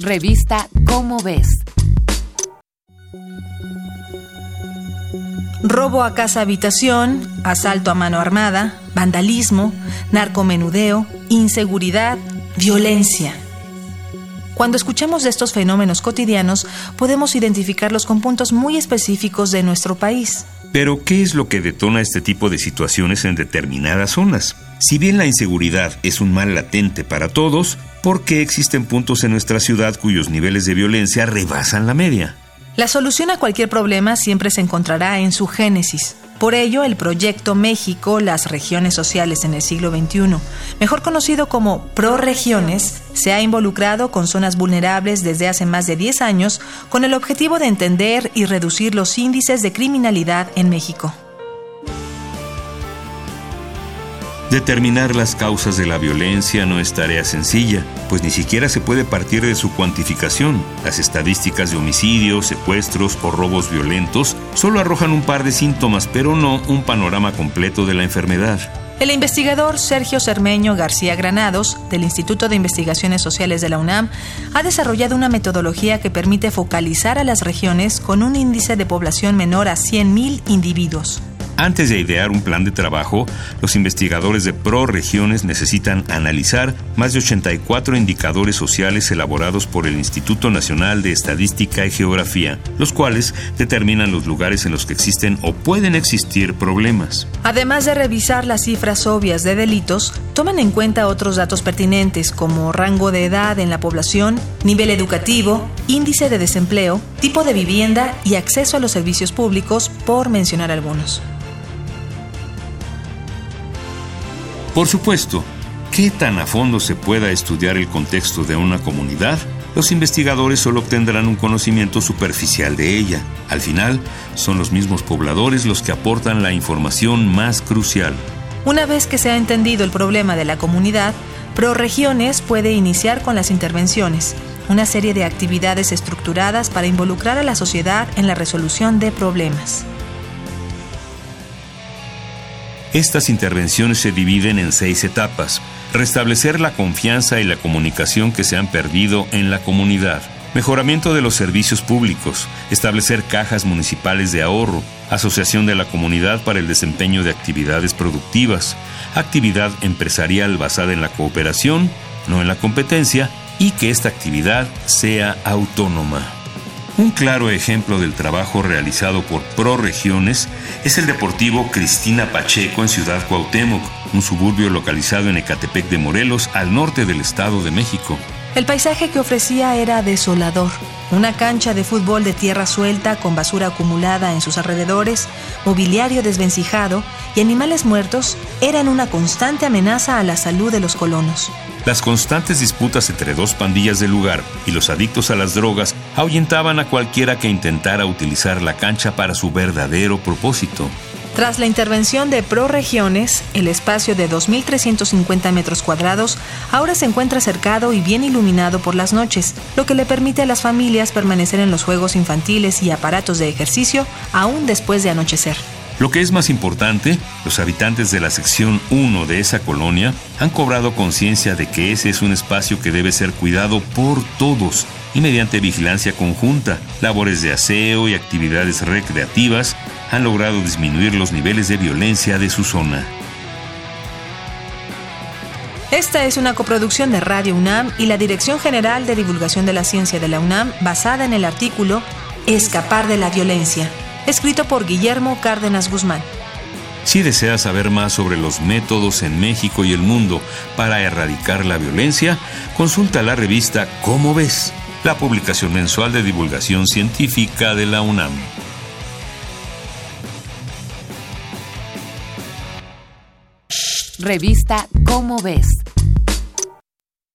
Revista Cómo ves. Robo a casa habitación, asalto a mano armada, vandalismo, narcomenudeo, inseguridad, violencia. Cuando escuchamos de estos fenómenos cotidianos, podemos identificarlos con puntos muy específicos de nuestro país. Pero, ¿qué es lo que detona este tipo de situaciones en determinadas zonas? Si bien la inseguridad es un mal latente para todos, ¿por qué existen puntos en nuestra ciudad cuyos niveles de violencia rebasan la media? La solución a cualquier problema siempre se encontrará en su génesis. Por ello, el proyecto México, las regiones sociales en el siglo XXI, mejor conocido como ProRegiones, se ha involucrado con zonas vulnerables desde hace más de 10 años con el objetivo de entender y reducir los índices de criminalidad en México. Determinar las causas de la violencia no es tarea sencilla, pues ni siquiera se puede partir de su cuantificación. Las estadísticas de homicidios, secuestros o robos violentos solo arrojan un par de síntomas, pero no un panorama completo de la enfermedad. El investigador Sergio Cermeño García Granados, del Instituto de Investigaciones Sociales de la UNAM, ha desarrollado una metodología que permite focalizar a las regiones con un índice de población menor a 100.000 individuos. Antes de idear un plan de trabajo, los investigadores de Pro Regiones necesitan analizar más de 84 indicadores sociales elaborados por el Instituto Nacional de Estadística y Geografía, los cuales determinan los lugares en los que existen o pueden existir problemas. Además de revisar las cifras obvias de delitos, toman en cuenta otros datos pertinentes como rango de edad en la población, nivel educativo, índice de desempleo, tipo de vivienda y acceso a los servicios públicos, por mencionar algunos. Por supuesto, ¿qué tan a fondo se pueda estudiar el contexto de una comunidad? Los investigadores solo obtendrán un conocimiento superficial de ella. Al final, son los mismos pobladores los que aportan la información más crucial. Una vez que se ha entendido el problema de la comunidad, ProRegiones puede iniciar con las intervenciones, una serie de actividades estructuradas para involucrar a la sociedad en la resolución de problemas. Estas intervenciones se dividen en seis etapas. Restablecer la confianza y la comunicación que se han perdido en la comunidad. Mejoramiento de los servicios públicos. Establecer cajas municipales de ahorro. Asociación de la comunidad para el desempeño de actividades productivas. Actividad empresarial basada en la cooperación, no en la competencia. Y que esta actividad sea autónoma. Un claro ejemplo del trabajo realizado por ProRegiones es el deportivo Cristina Pacheco en Ciudad Cuauhtémoc, un suburbio localizado en Ecatepec de Morelos, al norte del Estado de México. El paisaje que ofrecía era desolador. Una cancha de fútbol de tierra suelta con basura acumulada en sus alrededores, mobiliario desvencijado y animales muertos eran una constante amenaza a la salud de los colonos. Las constantes disputas entre dos pandillas del lugar y los adictos a las drogas ahuyentaban a cualquiera que intentara utilizar la cancha para su verdadero propósito. Tras la intervención de ProRegiones, el espacio de 2.350 metros cuadrados ahora se encuentra cercado y bien iluminado por las noches, lo que le permite a las familias permanecer en los juegos infantiles y aparatos de ejercicio aún después de anochecer. Lo que es más importante, los habitantes de la sección 1 de esa colonia han cobrado conciencia de que ese es un espacio que debe ser cuidado por todos y mediante vigilancia conjunta, labores de aseo y actividades recreativas han logrado disminuir los niveles de violencia de su zona. Esta es una coproducción de Radio UNAM y la Dirección General de Divulgación de la Ciencia de la UNAM basada en el artículo Escapar de la Violencia escrito por Guillermo Cárdenas Guzmán. Si deseas saber más sobre los métodos en México y el mundo para erradicar la violencia, consulta la revista Cómo ves, la publicación mensual de divulgación científica de la UNAM. Revista Cómo ves